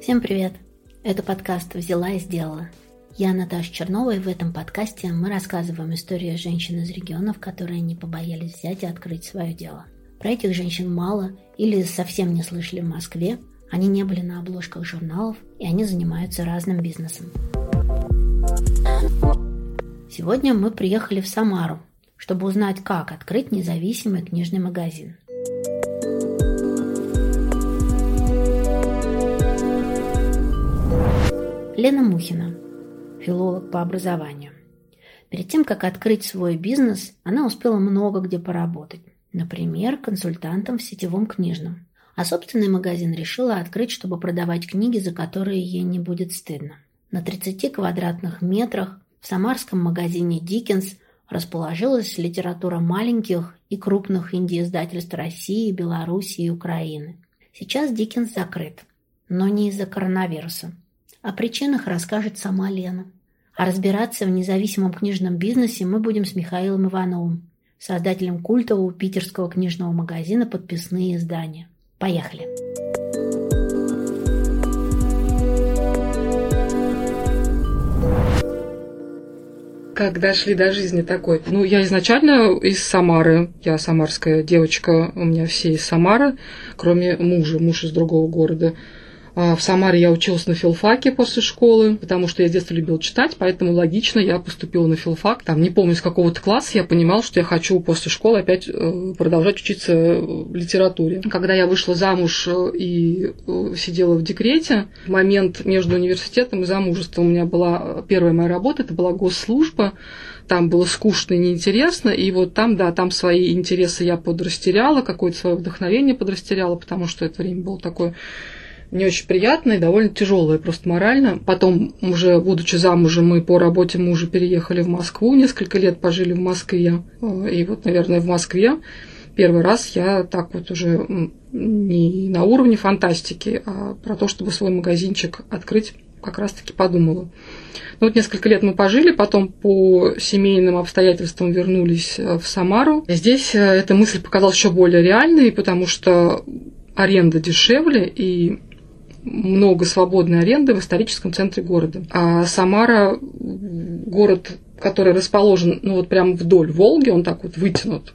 Всем привет! Это подкаст «Взяла и сделала». Я Наташа Чернова, и в этом подкасте мы рассказываем историю женщин из регионов, которые не побоялись взять и открыть свое дело. Про этих женщин мало или совсем не слышали в Москве, они не были на обложках журналов, и они занимаются разным бизнесом. Сегодня мы приехали в Самару, чтобы узнать, как открыть независимый книжный магазин. Лена Мухина, филолог по образованию. Перед тем, как открыть свой бизнес, она успела много где поработать. Например, консультантом в сетевом книжном. А собственный магазин решила открыть, чтобы продавать книги, за которые ей не будет стыдно. На 30 квадратных метрах в самарском магазине «Диккенс» расположилась литература маленьких и крупных инди-издательств России, Белоруссии и Украины. Сейчас «Диккенс» закрыт, но не из-за коронавируса. О причинах расскажет сама Лена. А разбираться в независимом книжном бизнесе мы будем с Михаилом Ивановым, создателем культового питерского книжного магазина «Подписные издания». Поехали! Как дошли до жизни такой? Ну, я изначально из Самары. Я самарская девочка, у меня все из Самары, кроме мужа, муж из другого города. А, в Самаре я училась на филфаке после школы, потому что я с детства любила читать, поэтому логично я поступила на филфак. Там, не помню, с какого-то класса я понимала, что я хочу после школы опять э, продолжать учиться литературе. Когда я вышла замуж э, и э, сидела в декрете, в момент между университетом и замужеством у меня была первая моя работа, это была госслужба, там было скучно и неинтересно, и вот там, да, там свои интересы я подрастеряла, какое-то свое вдохновение подрастеряла, потому что это время было такое не очень приятное, довольно тяжелое просто морально. Потом, уже будучи замужем, мы по работе мужа переехали в Москву, несколько лет пожили в Москве. И вот, наверное, в Москве первый раз я так вот уже не на уровне фантастики, а про то, чтобы свой магазинчик открыть, как раз-таки подумала. Ну, вот несколько лет мы пожили, потом по семейным обстоятельствам вернулись э, в Самару. Здесь э, эта мысль показалась еще более реальной, потому что аренда дешевле, и много свободной аренды в историческом центре города. А Самара город, который расположен ну вот прямо вдоль Волги, он так вот вытянут.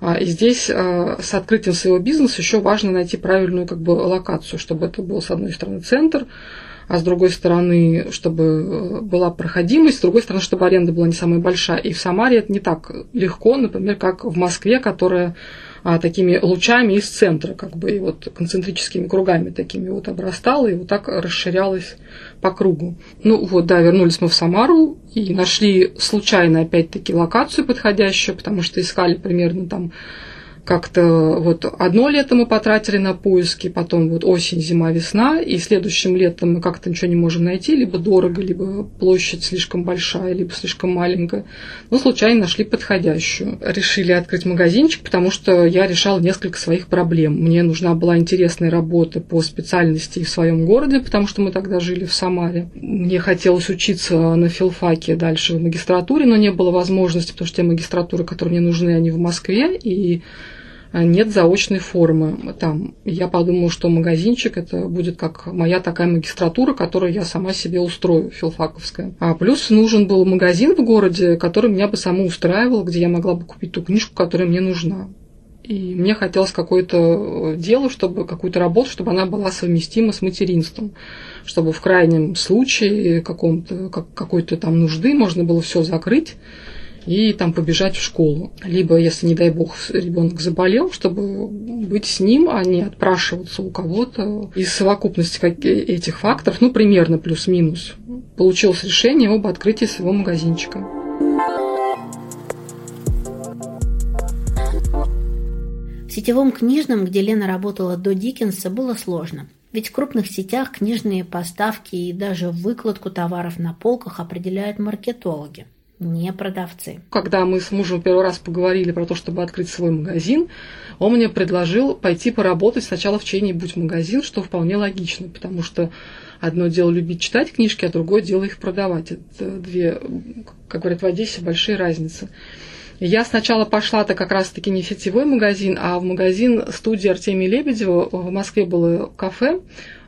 А, и здесь а, с открытием своего бизнеса еще важно найти правильную как бы локацию, чтобы это был с одной стороны центр, а с другой стороны, чтобы э, была проходимость, с другой стороны, чтобы аренда была не самая большая. И в Самаре это не так легко, например, как в Москве, которая а, такими лучами из центра, как бы, и вот концентрическими кругами такими вот обрастала, и вот так расширялась по кругу. Ну вот, да, вернулись мы в Самару и нашли случайно опять-таки локацию подходящую, потому что искали примерно там как-то вот одно лето мы потратили на поиски, потом вот осень, зима, весна, и следующим летом мы как-то ничего не можем найти, либо дорого, либо площадь слишком большая, либо слишком маленькая. Но случайно нашли подходящую. Решили открыть магазинчик, потому что я решала несколько своих проблем. Мне нужна была интересная работа по специальности в своем городе, потому что мы тогда жили в Самаре. Мне хотелось учиться на филфаке дальше в магистратуре, но не было возможности, потому что те магистратуры, которые мне нужны, они в Москве, и нет заочной формы там. Я подумала, что магазинчик это будет как моя такая магистратура, которую я сама себе устрою, филфаковская. А плюс нужен был магазин в городе, который меня бы само устраивал, где я могла бы купить ту книжку, которая мне нужна. И мне хотелось какое-то дело, чтобы какую-то работу, чтобы она была совместима с материнством, чтобы в крайнем случае каком-то, как, какой-то там нужды можно было все закрыть и там побежать в школу. Либо, если, не дай бог, ребенок заболел, чтобы быть с ним, а не отпрашиваться у кого-то. Из совокупности этих факторов, ну, примерно плюс-минус, получилось решение об открытии своего магазинчика. В сетевом книжном, где Лена работала до Диккенса, было сложно. Ведь в крупных сетях книжные поставки и даже выкладку товаров на полках определяют маркетологи – не продавцы. Когда мы с мужем первый раз поговорили про то, чтобы открыть свой магазин, он мне предложил пойти поработать сначала в чей-нибудь магазин, что вполне логично, потому что одно дело любить читать книжки, а другое дело их продавать. Это две, как говорят в Одессе, большие разницы. Я сначала пошла-то как раз-таки не в сетевой магазин, а в магазин студии Артемия Лебедева. В Москве было кафе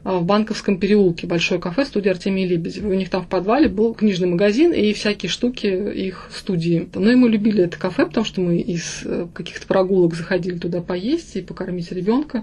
в Банковском переулке, большое кафе студии Артемия Лебедева. У них там в подвале был книжный магазин и всякие штуки их студии. Но и мы любили это кафе, потому что мы из э, каких-то прогулок заходили туда поесть и покормить ребенка.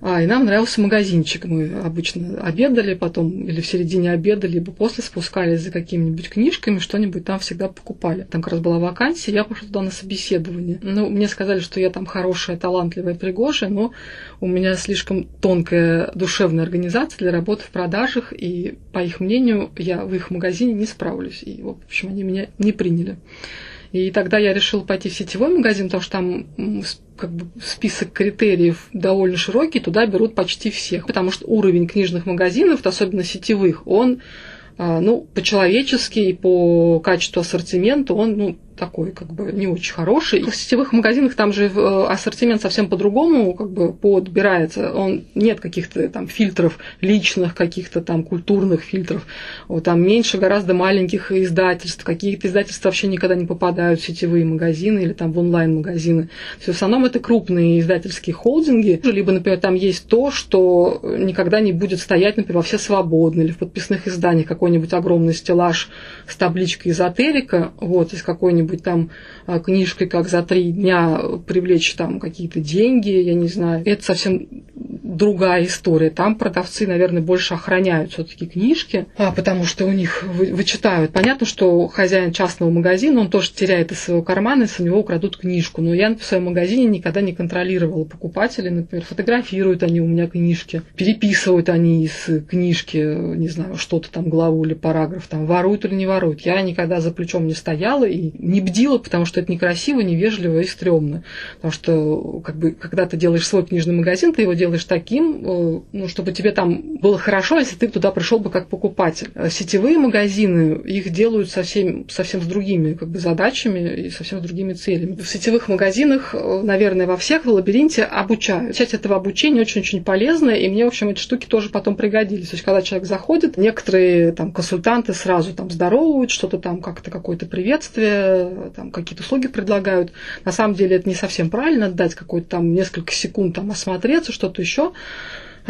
А, и нам нравился магазинчик. Мы обычно обедали, потом или в середине обеда, либо после спускались за какими-нибудь книжками, что-нибудь там всегда покупали. Там как раз была вакансия, я пошла туда на собеседование. Ну, мне сказали, что я там хорошая, талантливая, пригожая, но у меня слишком тонкая душевная организация для работы в продажах, и, по их мнению, я в их магазине не справлюсь. И, в общем, они меня не приняли. И тогда я решила пойти в сетевой магазин, потому что там как бы список критериев довольно широкий, туда берут почти всех, потому что уровень книжных магазинов, особенно сетевых, он а, ну, по-человечески и по качеству ассортимента он ну, такой как бы не очень хороший. В сетевых магазинах там же э, ассортимент совсем по-другому как бы подбирается. Он нет каких-то там фильтров личных, каких-то там культурных фильтров. Вот, там меньше гораздо маленьких издательств. Какие-то издательства вообще никогда не попадают в сетевые магазины или там в онлайн-магазины. Есть в основном это крупные издательские холдинги. Либо, например, там есть то, что никогда не будет стоять, например, во все свободны или в подписных изданиях какой-нибудь огромный стеллаж с табличкой эзотерика, вот, из какой-нибудь какой-нибудь там а, книжкой, как за три дня привлечь там какие-то деньги, я не знаю. Это совсем другая история. Там продавцы, наверное, больше охраняют все-таки книжки, а, потому что у них вы, вычитают. Понятно, что хозяин частного магазина, он тоже теряет из своего кармана, если у него украдут книжку. Но я в своем магазине никогда не контролировала покупателей. Например, фотографируют они у меня книжки, переписывают они из книжки, не знаю, что-то там, главу или параграф, там, воруют или не воруют. Я никогда за плечом не стояла и не бдила, потому что это некрасиво, невежливо и стрёмно. Потому что, как бы, когда ты делаешь свой книжный магазин, ты его делаешь так, таким, э, ну, чтобы тебе там было хорошо, если ты туда пришел бы как покупатель. А сетевые магазины, их делают совсем, совсем с другими как бы, задачами и совсем с другими целями. В сетевых магазинах, э, наверное, во всех в лабиринте обучают. Часть этого обучения очень-очень полезная, и мне, в общем, эти штуки тоже потом пригодились. То есть, когда человек заходит, некоторые там консультанты сразу там здоровают, что-то там как-то какое-то приветствие, там какие-то услуги предлагают. На самом деле это не совсем правильно, дать какой-то там несколько секунд там осмотреться, что-то еще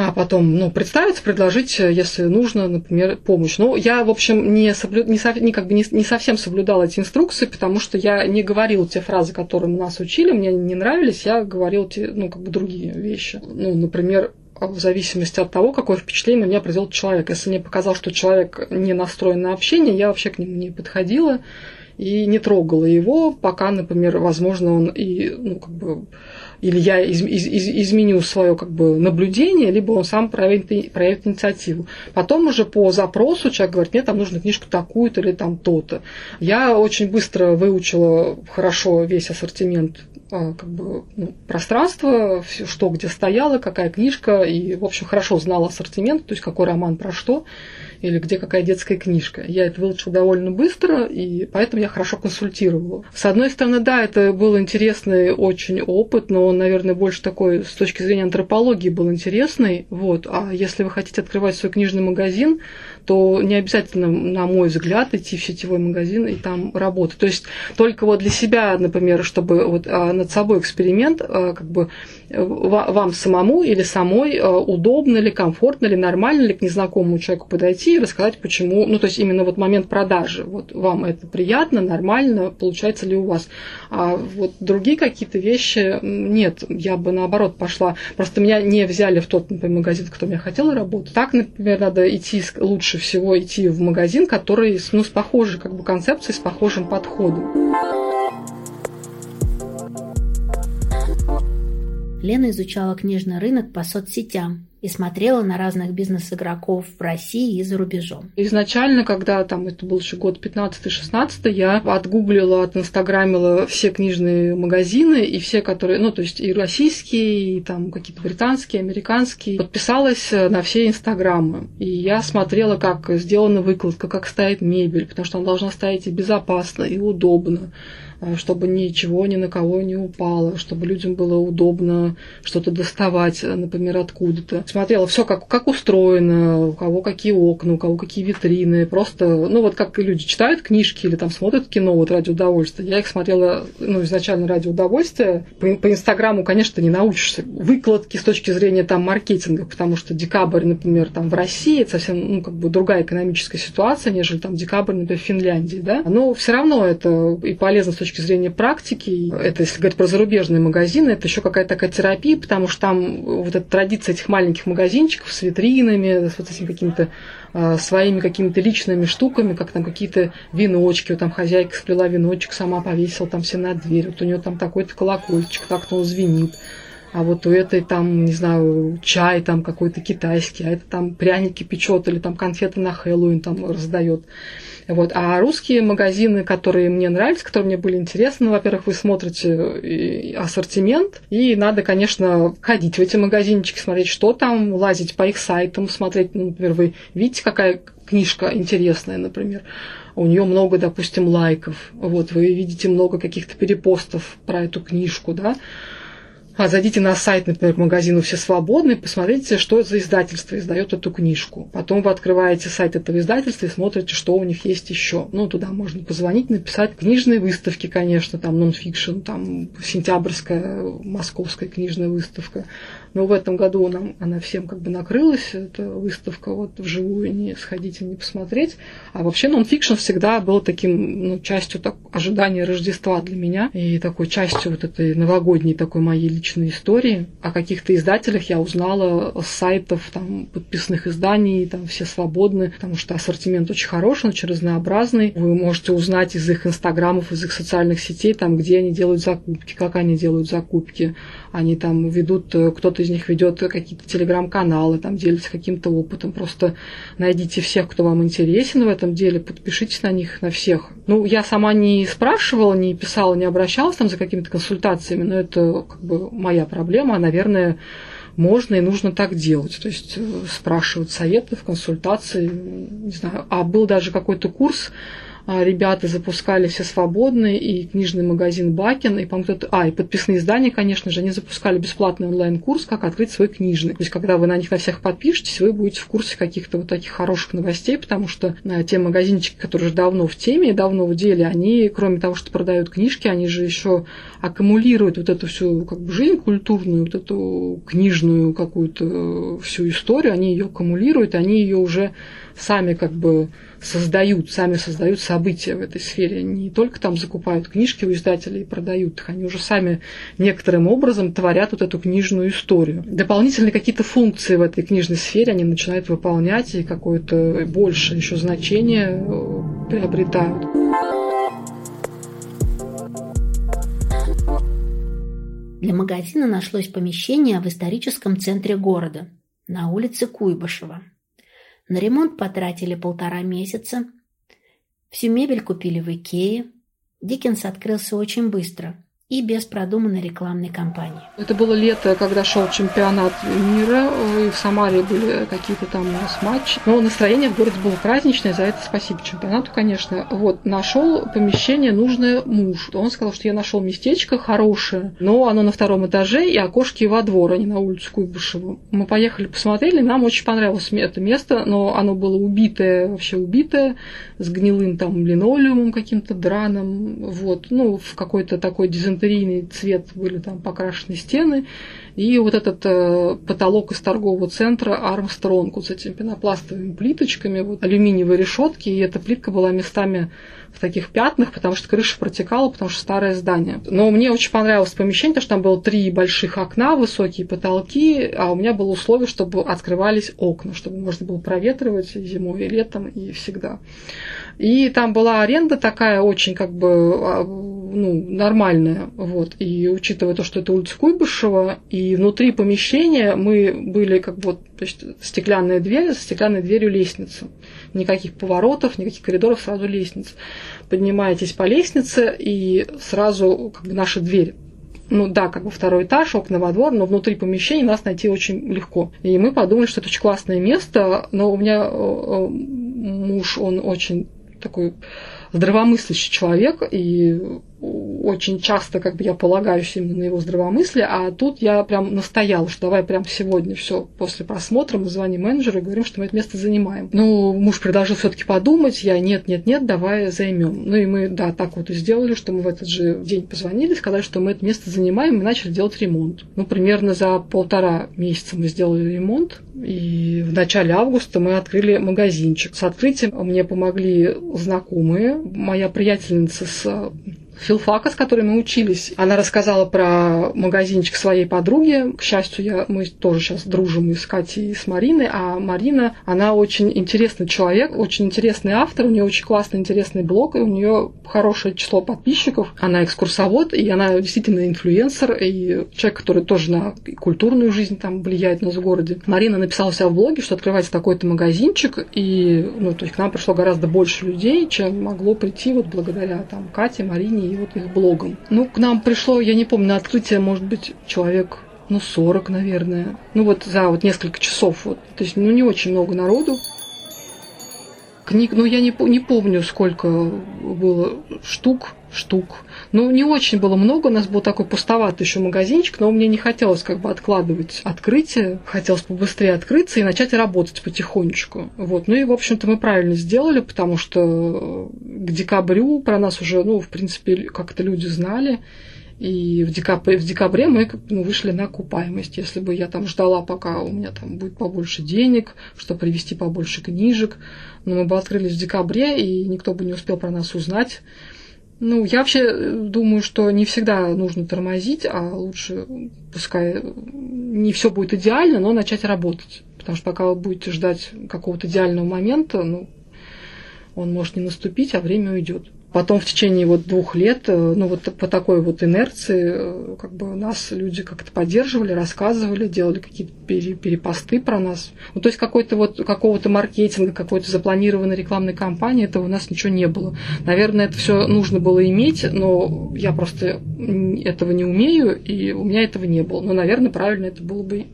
а потом, ну, представиться, предложить, если нужно, например, помощь. Ну, я, в общем, не, соблю... не, со... не, как бы не, не совсем соблюдала эти инструкции, потому что я не говорила те фразы, которые нас учили, мне не нравились, я говорила те, ну, как бы другие вещи. Ну, например, в зависимости от того, какое впечатление на меня произвел человек. Если мне показалось, что человек не настроен на общение, я вообще к нему не подходила и не трогала его, пока, например, возможно, он и, ну, как бы или я из, из, из, изменю свое как бы, наблюдение, либо он сам проявит, проявит инициативу. Потом уже по запросу человек говорит, нет, там нужно книжку такую-то или там то-то. Я очень быстро выучила хорошо весь ассортимент как бы, ну, пространства, что где стояло, какая книжка, и, в общем, хорошо знала ассортимент, то есть какой роман про что или где какая детская книжка. Я это выучила довольно быстро, и поэтому я хорошо консультировала. С одной стороны, да, это был интересный очень опыт, но он, наверное, больше такой с точки зрения антропологии был интересный. Вот. А если вы хотите открывать свой книжный магазин, то не обязательно, на мой взгляд, идти в сетевой магазин и там работать. То есть только вот для себя, например, чтобы вот а, над собой эксперимент, а, как бы вам самому или самой а, удобно ли, комфортно ли, нормально ли к незнакомому человеку подойти и рассказать, почему, ну, то есть именно вот момент продажи, вот вам это приятно, нормально, получается ли у вас. А вот другие какие-то вещи нет, я бы наоборот пошла, просто меня не взяли в тот, например, магазин, в котором я хотела работать. Так, например, надо идти лучше всего идти в магазин, который ну, с похожей как бы, концепцией, с похожим подходом. Лена изучала книжный рынок по соцсетям и смотрела на разных бизнес-игроков в России и за рубежом. Изначально, когда там это был еще год 15-16, я отгуглила, отинстаграмила все книжные магазины и все, которые, ну, то есть и российские, и там какие-то британские, американские. Подписалась на все инстаграмы. И я смотрела, как сделана выкладка, как стоит мебель, потому что она должна стоять и безопасно, и удобно Э, чтобы ничего ни на кого не упало, чтобы людям было удобно что-то доставать, э, например, откуда-то. смотрела все, как, как устроено, у кого какие окна, у кого какие витрины. Просто, ну вот как люди читают книжки или там смотрят кино вот ради удовольствия. Я их смотрела, ну, изначально ради удовольствия. По, по Инстаграму, конечно, не научишься выкладки с точки зрения там маркетинга, потому что декабрь, например, там в России это совсем, ну, как бы другая экономическая ситуация, нежели там декабрь, например, в Финляндии, да. Но все равно это и полезно с точки зрения практики. Это, если говорить про зарубежные магазины, это еще какая-то такая терапия, потому что там вот эта традиция этих маленьких магазинчиков с витринами, с вот этими какими-то э, своими какими-то личными штуками, как там какие-то веночки, вот там хозяйка сплела веночек, сама повесила там все на дверь, вот у нее там такой-то колокольчик, так-то он звенит а вот у этой там, не знаю, чай там какой-то китайский, а это там пряники печет или там конфеты на Хэллоуин там раздает. Вот. А русские магазины, которые мне нравились, которые мне были интересны, ну, во-первых, вы смотрите ассортимент, и надо, конечно, ходить в эти магазинчики, смотреть, что там, лазить по их сайтам, смотреть, ну, например, вы видите, какая книжка интересная, например, у нее много, допустим, лайков, вот, вы видите много каких-то перепостов про эту книжку, да, а зайдите на сайт, например, к магазину «Все свободны», посмотрите, что за издательство издает эту книжку. Потом вы открываете сайт этого издательства и смотрите, что у них есть еще. Ну, туда можно позвонить, написать книжные выставки, конечно, там нонфикшн, там сентябрьская московская книжная выставка. Но в этом году нам, она всем как бы накрылась, эта выставка вот вживую не сходить и не посмотреть. А вообще нонфикшн всегда был таким, ну, частью так, ожидания Рождества для меня и такой частью вот этой новогодней такой моей личной истории. О каких-то издателях я узнала с сайтов там подписных изданий, там все свободны, потому что ассортимент очень хороший, он очень разнообразный. Вы можете узнать из их инстаграмов, из их социальных сетей, там, где они делают закупки, как они делают закупки. Они там ведут, кто-то кто-то из них ведет какие-то телеграм-каналы, там делится каким-то опытом. Просто найдите всех, кто вам интересен в этом деле, подпишитесь на них, на всех. Ну, я сама не спрашивала, не писала, не обращалась там за какими-то консультациями, но это как бы моя проблема. Наверное, можно и нужно так делать. То есть э, спрашивать советов, консультации, не знаю. А был даже какой-то курс, а, ребята запускали все свободные, и книжный магазин Бакин, и, кто-то... А, и подписные издания, конечно же, они запускали бесплатный онлайн-курс, как открыть свой книжный. То есть, когда вы на них на всех подпишетесь, вы будете в курсе каких-то вот таких хороших новостей, потому что а, те магазинчики, которые уже давно в теме, давно в деле, они, кроме того, что продают книжки, они же еще аккумулируют вот эту всю как бы, жизнь культурную, вот эту книжную какую-то э, всю историю, они ее аккумулируют, они ее уже сами как бы создают, сами создают события в этой сфере. Не только там закупают книжки у издателей и продают их, они уже сами некоторым образом творят вот эту книжную историю. Дополнительные какие-то функции в этой книжной сфере они начинают выполнять и какое-то большее еще значение э, приобретают. Для магазина нашлось помещение в историческом центре города, на улице Куйбышева. На ремонт потратили полтора месяца. Всю мебель купили в Икее. Диккенс открылся очень быстро – и без продуманной рекламной кампании. Это было лето, когда шел чемпионат мира, и в Самаре были какие-то там у нас матчи. Но настроение в городе было праздничное, за это спасибо чемпионату, конечно. Вот, нашел помещение нужное муж. Он сказал, что я нашел местечко хорошее, но оно на втором этаже, и окошки во двор, а не на улицу Куйбышеву. Мы поехали, посмотрели, нам очень понравилось это место, но оно было убитое, вообще убитое, с гнилым там линолеумом каким-то драным, вот, ну, в какой-то такой дизайн инфантерийный цвет были там покрашены стены, и вот этот э, потолок из торгового центра Армстронг вот с этими пенопластовыми плиточками, вот алюминиевые решетки, и эта плитка была местами в таких пятнах, потому что крыша протекала, потому что старое здание. Но мне очень понравилось помещение, потому что там было три больших окна, высокие потолки, а у меня было условие, чтобы открывались окна, чтобы можно было проветривать зимой и летом, и всегда. И там была аренда такая очень как бы а, ну, нормальная. Вот. И учитывая то, что это улица Куйбышева, и внутри помещения мы были как вот есть стеклянная дверь, с стеклянной дверью лестница. Никаких поворотов, никаких коридоров, сразу лестница. Поднимаетесь по лестнице, и сразу как бы наша дверь ну да, как бы второй этаж, окна во двор, но внутри помещения нас найти очень легко. И мы подумали, что это очень классное место, но у меня э, э, муж, он очень такой здравомыслящий человек, и очень часто как бы я полагаюсь именно на его здравомыслие, а тут я прям настояла, что давай прям сегодня все после просмотра мы звоним менеджеру и говорим, что мы это место занимаем. Ну, муж предложил все-таки подумать, я нет, нет, нет, давай займем. Ну и мы, да, так вот и сделали, что мы в этот же день позвонили, сказали, что мы это место занимаем, и начали делать ремонт. Ну, примерно за полтора месяца мы сделали ремонт, и в начале августа мы открыли магазинчик. С открытием мне помогли знакомые. Моя приятельница с филфака, с которой мы учились. Она рассказала про магазинчик своей подруги. К счастью, я, мы тоже сейчас дружим и с Катей, и с Мариной. А Марина, она очень интересный человек, очень интересный автор. У нее очень классный, интересный блог, и у нее хорошее число подписчиков. Она экскурсовод, и она действительно инфлюенсер, и человек, который тоже на культурную жизнь там влияет у нас в городе. Марина написала себя в блоге, что открывается такой-то магазинчик, и ну, то есть к нам пришло гораздо больше людей, чем могло прийти вот благодаря там Кате, Марине и вот их блогом. Ну, к нам пришло, я не помню, на открытие, может быть, человек ну, 40, наверное. Ну, вот за вот несколько часов. Вот. То есть, ну, не очень много народу. Книг, ну, я не, не помню, сколько было штук, штук. Ну, не очень было много, у нас был такой пустоватый еще магазинчик, но мне не хотелось как бы откладывать открытие, хотелось побыстрее открыться и начать работать потихонечку. Вот. Ну и, в общем-то, мы правильно сделали, потому что к декабрю про нас уже, ну, в принципе, как-то люди знали. И в декабре, в декабре мы ну, вышли на окупаемость. Если бы я там ждала, пока у меня там будет побольше денег, чтобы привезти побольше книжек, но мы бы открылись в декабре, и никто бы не успел про нас узнать. Ну, я вообще э, думаю, что не всегда нужно тормозить, а лучше, пускай не все будет идеально, но начать работать. Потому что пока вы будете ждать какого-то идеального момента, ну, он может не наступить, а время уйдет. Потом в течение вот двух лет, э, ну вот по такой вот инерции, э, как бы нас люди как-то поддерживали, рассказывали, делали какие-то перепосты про нас. Ну, то есть какой-то вот какого-то маркетинга, какой-то запланированной рекламной кампании, этого у нас ничего не было. Наверное, это все нужно было иметь, но я просто этого не умею, и у меня этого не было. Но, наверное, правильно это было бы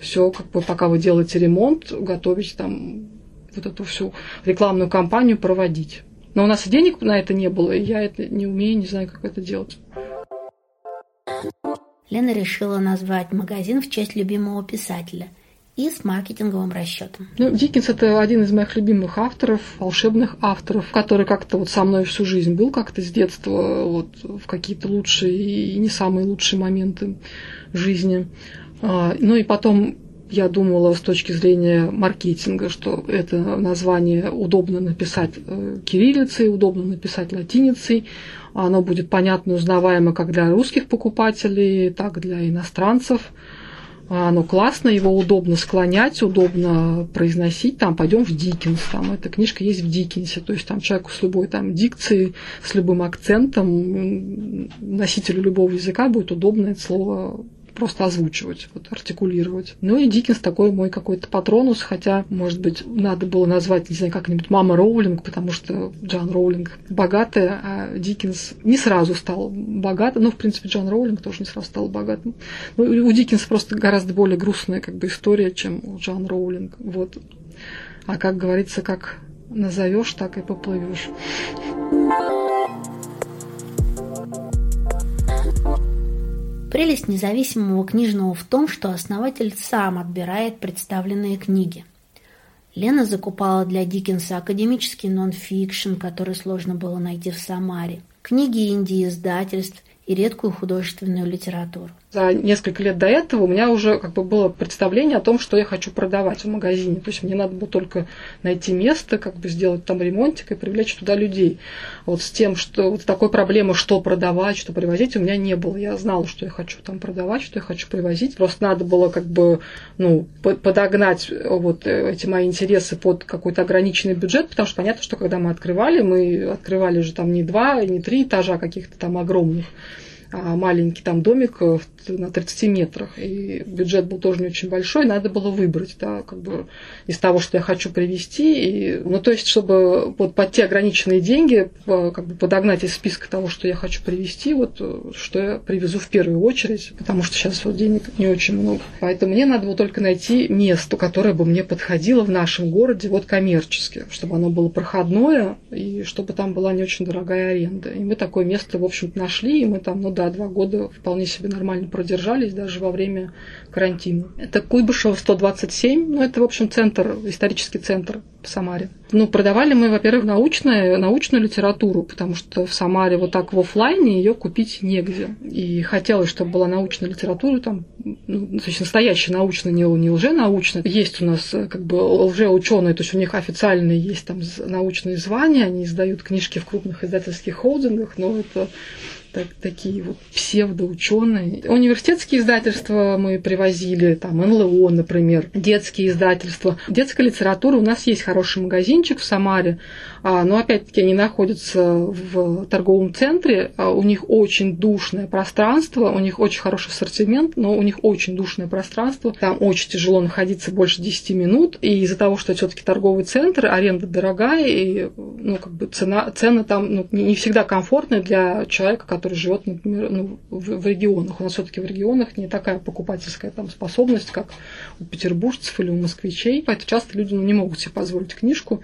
все, как бы пока вы делаете ремонт, готовить там вот эту всю рекламную кампанию проводить. Но у нас и денег на это не было, и я это не умею, не знаю, как это делать. Лена решила назвать магазин в честь любимого писателя и с маркетинговым расчетом. Ну, Диккенс это один из моих любимых авторов, волшебных авторов, который как-то вот со мной всю жизнь был как-то с детства, вот в какие-то лучшие и не самые лучшие моменты жизни. А, ну и потом я думала с точки зрения маркетинга, что это название удобно написать э, кириллицей, удобно написать латиницей. Оно будет понятно и узнаваемо как для русских покупателей, так и для иностранцев. Оно классно, его удобно склонять, удобно произносить. Там пойдем в Диккенс, там эта книжка есть в Диккенсе. То есть там человеку с любой там дикцией, с любым акцентом, носителю любого языка будет удобно это слово просто озвучивать, вот, артикулировать. Ну и Диккенс такой мой какой-то патронус, хотя, может быть, надо было назвать, не знаю, как-нибудь Мама Роулинг, потому что Джон Роулинг богатая, а Диккенс не сразу стал богатым. Ну, в принципе, Джон Роулинг тоже не сразу стал богатым. Ну, у Диккенса просто гораздо более грустная как бы история, чем у Джон Роулинг. Вот. А как говорится, как назовешь, так и поплывешь. Прелесть независимого книжного в том, что основатель сам отбирает представленные книги. Лена закупала для Диккенса академический нон-фикшн, который сложно было найти в Самаре, книги инди-издательств и редкую художественную литературу за несколько лет до этого у меня уже как бы было представление о том, что я хочу продавать в магазине. То есть мне надо было только найти место, как бы сделать там ремонтик и привлечь туда людей. Вот с тем, что вот такой проблемы, что продавать, что привозить, у меня не было. Я знала, что я хочу там продавать, что я хочу привозить. Просто надо было как бы ну, подогнать вот эти мои интересы под какой-то ограниченный бюджет, потому что понятно, что когда мы открывали, мы открывали же там не два, не три этажа каких-то там огромных, а маленький там домик на 30 метрах, и бюджет был тоже не очень большой, надо было выбрать, да, как бы из того, что я хочу привести, и, ну, то есть, чтобы вот под те ограниченные деньги как бы подогнать из списка того, что я хочу привести, вот, что я привезу в первую очередь, потому что сейчас вот денег не очень много. Поэтому мне надо было только найти место, которое бы мне подходило в нашем городе, вот коммерчески, чтобы оно было проходное, и чтобы там была не очень дорогая аренда. И мы такое место, в общем-то, нашли, и мы там, ну да, два года вполне себе нормально продержались даже во время карантина. Это Куйбышева 127, ну это, в общем, центр, исторический центр в Самаре. Ну, продавали мы, во-первых, научную, научную литературу, потому что в Самаре вот так в офлайне ее купить негде. И хотелось, чтобы была научная литература, там, ну, настоящая научная, не, не лженаучная. Есть у нас как бы лжеученые, то есть у них официальные есть там научные звания, они издают книжки в крупных издательских холдингах, но это так, такие вот псевдоученые. Университетские издательства мы привозили, там НЛО, например, детские издательства. Детская литература, у нас есть хороший магазинчик в Самаре, но опять-таки они находятся в торговом центре, а, у них очень душное пространство, у них очень хороший ассортимент, но у них очень душное пространство, там очень тяжело находиться больше 10 минут, и из-за того, что все-таки торговый центр, аренда дорогая, и ну, как бы цена, цены там ну, не всегда комфортные для человека, который живет, например, ну, в, в регионах. У нас все-таки в регионах не такая покупательская там способность, как у петербуржцев или у москвичей. Поэтому часто люди ну, не могут себе позволить книжку,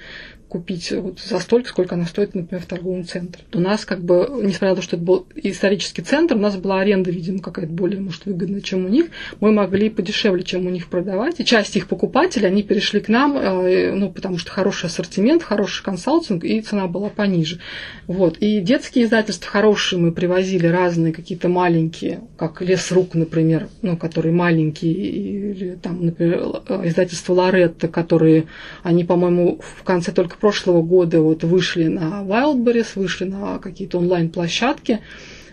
купить вот за столько, сколько она стоит, например, в торговом центре. У нас как бы, несмотря на то, что это был исторический центр, у нас была аренда, видимо, какая-то более, может, выгодная, чем у них. Мы могли подешевле, чем у них продавать. И часть их покупателей, они перешли к нам, э, ну, потому что хороший ассортимент, хороший консалтинг, и цена была пониже. Вот. И детские издательства хорошие мы привозили, разные какие-то маленькие, как «Лес рук», например, ну, которые маленькие, или там, например, издательство «Лоретта», которые, они, по-моему, в конце только прошлого года вот вышли на Wildberries, вышли на какие-то онлайн-площадки.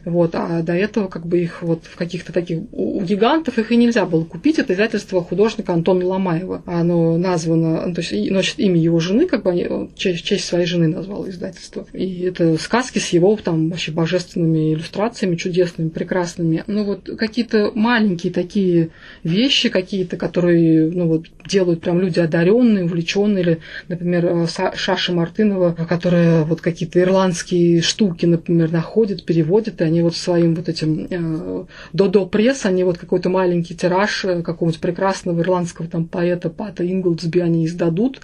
Вот, а до этого как бы их вот в каких-то таких у гигантов их и нельзя было купить. Это издательство художника Антона Ломаева. Оно названо, ну, то есть носит имя его жены, как бы они в честь, честь своей жены назвало издательство. И это сказки с его там вообще божественными иллюстрациями, чудесными, прекрасными. Ну вот какие-то маленькие такие вещи какие-то, которые ну вот делают прям люди одаренные, увлеченные, или, например, э, Шаша Мартынова, которая вот какие-то ирландские штуки, например, находит, переводит, и они вот своим вот этим э, Додо Пресс, они вот какой-то маленький тираж э, какого-нибудь прекрасного ирландского там поэта Пата Инглдсби они издадут,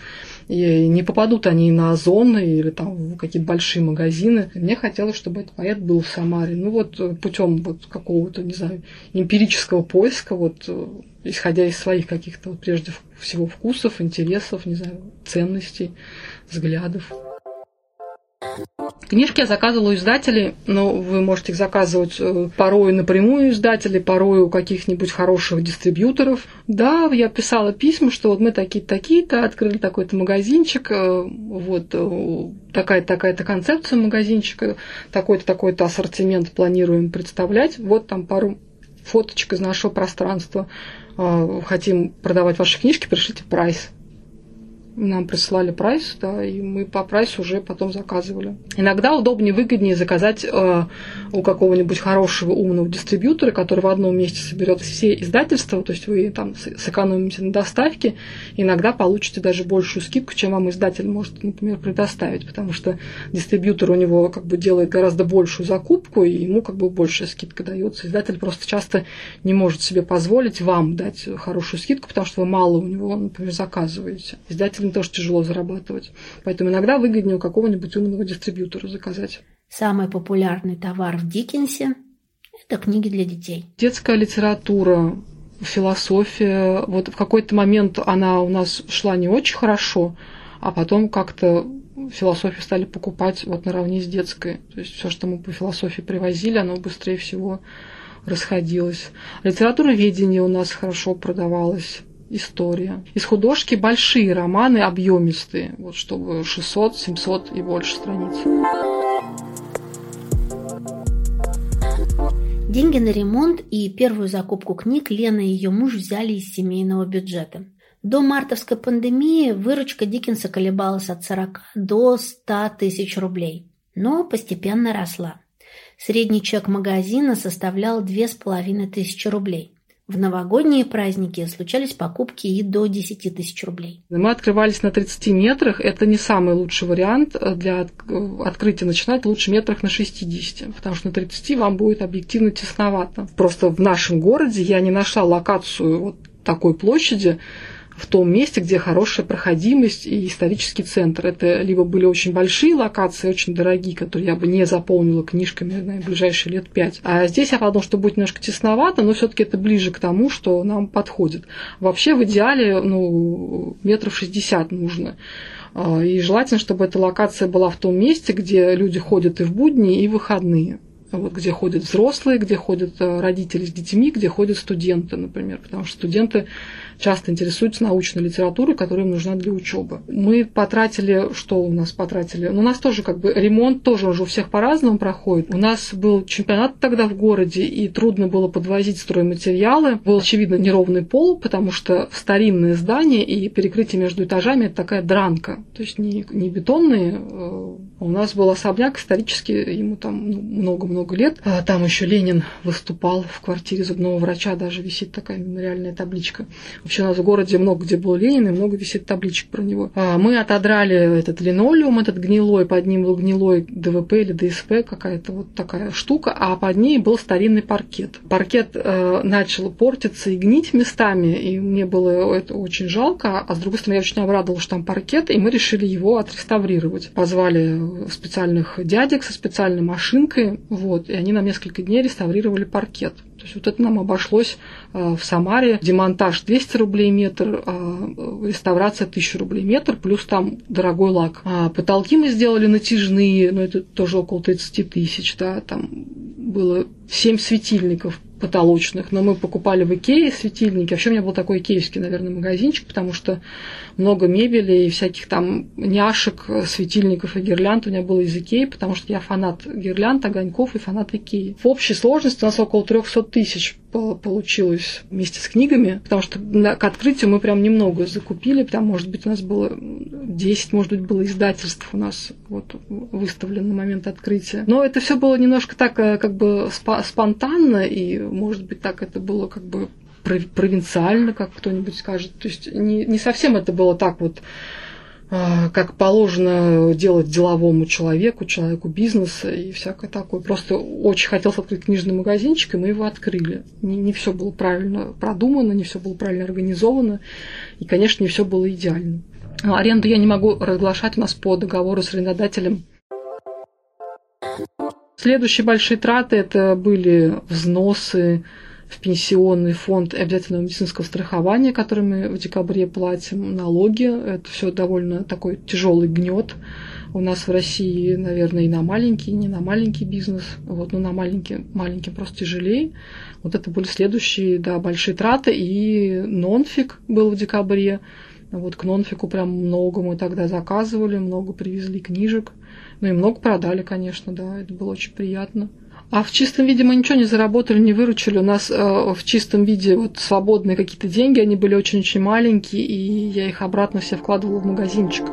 и не попадут они на Озон или там в какие-то большие магазины. Мне хотелось, чтобы этот поэт был в Самаре. Ну вот э, путем вот какого-то, не знаю, эмпирического поиска, вот э, исходя из своих каких-то вот, прежде всего вкусов, интересов, не знаю, ценностей, взглядов. Книжки я заказывала у издателей, но вы можете их заказывать э, порой напрямую у издателей, порой у каких-нибудь хороших дистрибьюторов. Да, я писала письма, что вот мы такие-то, такие-то, открыли такой-то магазинчик, э, вот э, такая-то, такая-то концепция магазинчика, такой-то, такой-то ассортимент планируем представлять. Вот там пару фоточек из нашего пространства. Хотим продавать ваши книжки, пришлите прайс нам присылали прайс, да, и мы по прайсу уже потом заказывали. Иногда удобнее, выгоднее заказать э, у какого-нибудь хорошего умного дистрибьютора, который в одном месте соберет все издательства, то есть вы там сэкономите на доставке, иногда получите даже большую скидку, чем вам издатель может, например, предоставить, потому что дистрибьютор у него как бы делает гораздо большую закупку, и ему как бы большая скидка дается. Издатель просто часто не может себе позволить вам дать хорошую скидку, потому что вы мало у него, например, заказываете. Издатель этим тоже тяжело зарабатывать. Поэтому иногда выгоднее у какого-нибудь умного дистрибьютора заказать. Самый популярный товар в Диккенсе – это книги для детей. Детская литература, философия. Вот в какой-то момент она у нас шла не очень хорошо, а потом как-то философию стали покупать вот наравне с детской. То есть все, что мы по философии привозили, оно быстрее всего расходилось. Литература ведения у нас хорошо продавалась история. Из художки большие романы, объемистые, вот чтобы 600, 700 и больше страниц. Деньги на ремонт и первую закупку книг Лена и ее муж взяли из семейного бюджета. До мартовской пандемии выручка Диккенса колебалась от 40 до 100 тысяч рублей, но постепенно росла. Средний чек магазина составлял две с половиной тысячи рублей. В новогодние праздники случались покупки и до 10 тысяч рублей. Мы открывались на 30 метрах. Это не самый лучший вариант для открытия. Начинать лучше метрах на 60, потому что на 30 вам будет объективно тесновато. Просто в нашем городе я не нашла локацию вот такой площади, в том месте, где хорошая проходимость и исторический центр. Это либо были очень большие локации, очень дорогие, которые я бы не заполнила книжками на ближайшие лет пять. А здесь я подумала, что будет немножко тесновато, но все таки это ближе к тому, что нам подходит. Вообще в идеале ну, метров шестьдесят нужно. А, и желательно, чтобы эта локация была в том месте, где люди ходят и в будни, и в выходные вот, где ходят взрослые, где ходят э, родители с детьми, где ходят студенты, например, потому что студенты часто интересуются научной литературой, которая им нужна для учебы. Мы потратили, что у нас потратили? Ну, у нас тоже как бы ремонт тоже уже у всех по-разному проходит. У нас был чемпионат тогда в городе, и трудно было подвозить стройматериалы. Был, очевидно, неровный пол, потому что старинное здание и перекрытие между этажами – это такая дранка. То есть не, не бетонные. У нас был особняк исторически, ему там ну, много-много лет. А там еще Ленин выступал в квартире зубного врача, даже висит такая мемориальная табличка. Вообще у нас в городе много где был Ленин, и много висит табличек про него. А мы отодрали этот линолеум, этот гнилой, под ним был гнилой ДВП или ДСП, какая-то вот такая штука, а под ней был старинный паркет. Паркет э, начал портиться и гнить местами, и мне было это очень жалко, а с другой стороны я очень обрадовалась, что там паркет, и мы решили его отреставрировать. Позвали специальных дядек со специальной машинкой, вот, и они на несколько дней реставрировали паркет. То есть вот это нам обошлось э, в Самаре. Демонтаж 200 рублей метр, а реставрация 1000 рублей метр, плюс там дорогой лак. А потолки мы сделали натяжные, но это тоже около 30 тысяч, да, там было 7 светильников потолочных, но мы покупали в Икее светильники. Вообще у меня был такой икеевский, наверное, магазинчик, потому что много мебели и всяких там няшек, светильников и гирлянд у меня было из Икеи, потому что я фанат гирлянд, огоньков и фанат Икеи. В общей сложности у нас около 300 тысяч получилось вместе с книгами, потому что к открытию мы прям немного закупили, там, может быть, у нас было 10, может быть, было издательств у нас вот выставлено на момент открытия. Но это все было немножко так э, как бы спонтанно, и, может быть, так это было как бы провинциально, как кто-нибудь скажет. То есть не, не совсем это было так вот как положено делать деловому человеку, человеку бизнеса и всякое такое. Просто очень хотелось открыть книжный магазинчик, и мы его открыли. Не, не все было правильно продумано, не все было правильно организовано, и, конечно, не все было идеально. Но аренду я не могу разглашать у нас по договору с арендодателем. Следующие большие траты это были взносы пенсионный фонд обязательного медицинского страхования, который мы в декабре платим, налоги. Это все довольно такой тяжелый гнет. У нас в России, наверное, и на маленький, и не на маленький бизнес. Вот, но на маленький, маленький просто тяжелее. Вот это были следующие, да, большие траты. И нонфик был в декабре. Вот к нонфику прям много мы тогда заказывали, много привезли книжек. Ну и много продали, конечно, да, это было очень приятно. А в чистом виде мы ничего не заработали, не выручили. У нас э, в чистом виде вот свободные какие-то деньги, они были очень-очень маленькие, и я их обратно все вкладывала в магазинчик.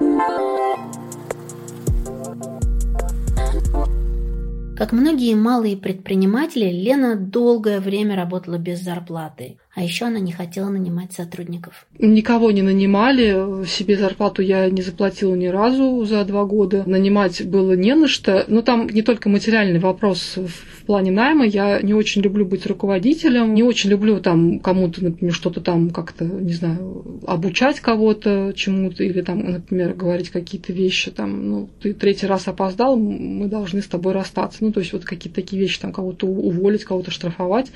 Как многие малые предприниматели, Лена долгое время работала без зарплаты. А еще она не хотела нанимать сотрудников. Никого не нанимали. Себе зарплату я не заплатила ни разу за два года. Нанимать было не на что. Но там не только материальный вопрос в плане найма. Я не очень люблю быть руководителем. Не очень люблю там кому-то, например, что-то там как-то, не знаю, обучать кого-то чему-то. Или там, например, говорить какие-то вещи. Там, ну, ты третий раз опоздал, мы должны с тобой расстаться. Ну, то есть вот какие-то такие вещи, там кого-то уволить, кого-то штрафовать.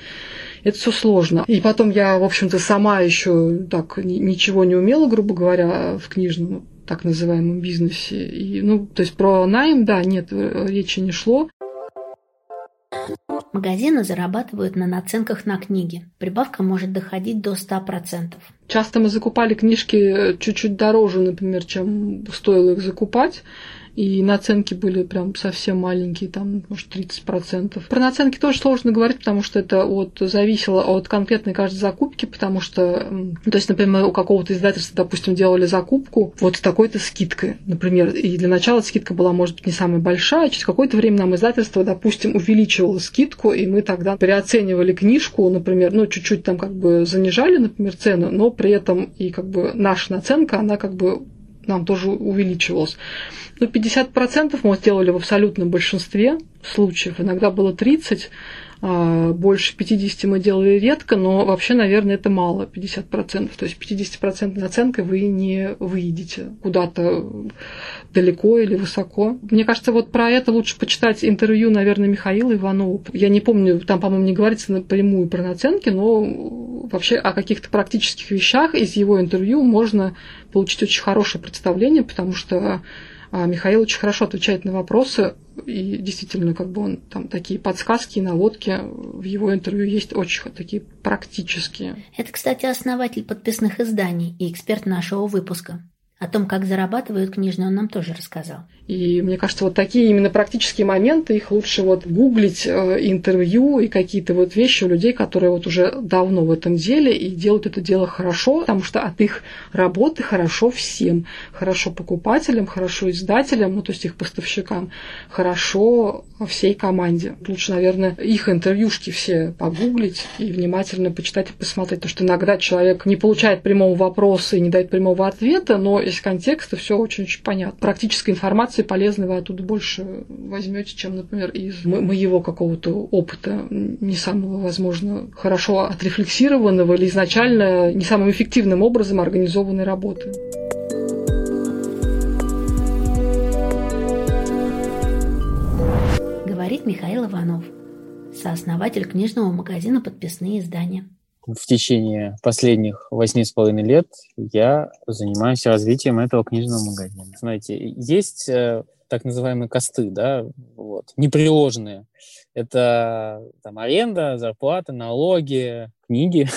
Это все сложно. И потом я, в общем-то, сама еще так ничего не умела, грубо говоря, в книжном так называемом бизнесе. И, ну, то есть про найм, да, нет, э, речи не шло. Магазины зарабатывают на наценках на книги. Прибавка может доходить до 100%. Часто мы закупали книжки чуть-чуть дороже, например, чем стоило их закупать. И наценки были прям совсем маленькие, там, может, 30%. Про наценки тоже сложно говорить, потому что это от, зависело от конкретной каждой закупки, потому что, то есть, например, у какого-то издательства, допустим, делали закупку вот с такой-то скидкой, например, и для начала скидка была, может быть, не самая большая, через какое-то время нам издательство, допустим, увеличивало скидку, и мы тогда переоценивали книжку, например, ну, чуть-чуть там как бы занижали, например, цену, но при этом и как бы наша наценка, она как бы нам тоже увеличивалась. Ну, 50% мы сделали в абсолютном большинстве случаев, иногда было 30%, а, больше 50 мы делали редко, но вообще, наверное, это мало, 50%. То есть 50% наценкой вы не выйдете куда-то далеко или высоко. Мне кажется, вот про это лучше почитать интервью, наверное, Михаила Иванова. Я не помню, там, по-моему, не говорится напрямую про наценки, но вообще о каких-то практических вещах из его интервью можно получить очень хорошее представление, потому что а Михаил очень хорошо отвечает на вопросы, и действительно, как бы он там такие подсказки и наводки в его интервью есть очень такие практические. Это, кстати, основатель подписных изданий и эксперт нашего выпуска. О том, как зарабатывают книжные, он нам тоже рассказал. И мне кажется, вот такие именно практические моменты, их лучше вот гуглить э, интервью и какие-то вот вещи у людей, которые вот уже давно в этом деле и делают это дело хорошо, потому что от их работы хорошо всем. Хорошо покупателям, хорошо издателям, ну то есть их поставщикам, хорошо всей команде. Лучше, наверное, их интервьюшки все погуглить и внимательно почитать и посмотреть, потому что иногда человек не получает прямого вопроса и не дает прямого ответа, но из контекста все очень-очень понятно. Практической информации полезной вы оттуда больше возьмете, чем, например, из моего какого-то опыта, не самого, возможно, хорошо отрефлексированного или изначально не самым эффективным образом организованной работы. Говорит Михаил Иванов, сооснователь книжного магазина «Подписные издания» в течение последних восьми с половиной лет я занимаюсь развитием этого книжного магазина. Знаете, есть э, так называемые косты, да, вот, неприложенные. Это там аренда, зарплата, налоги, книги,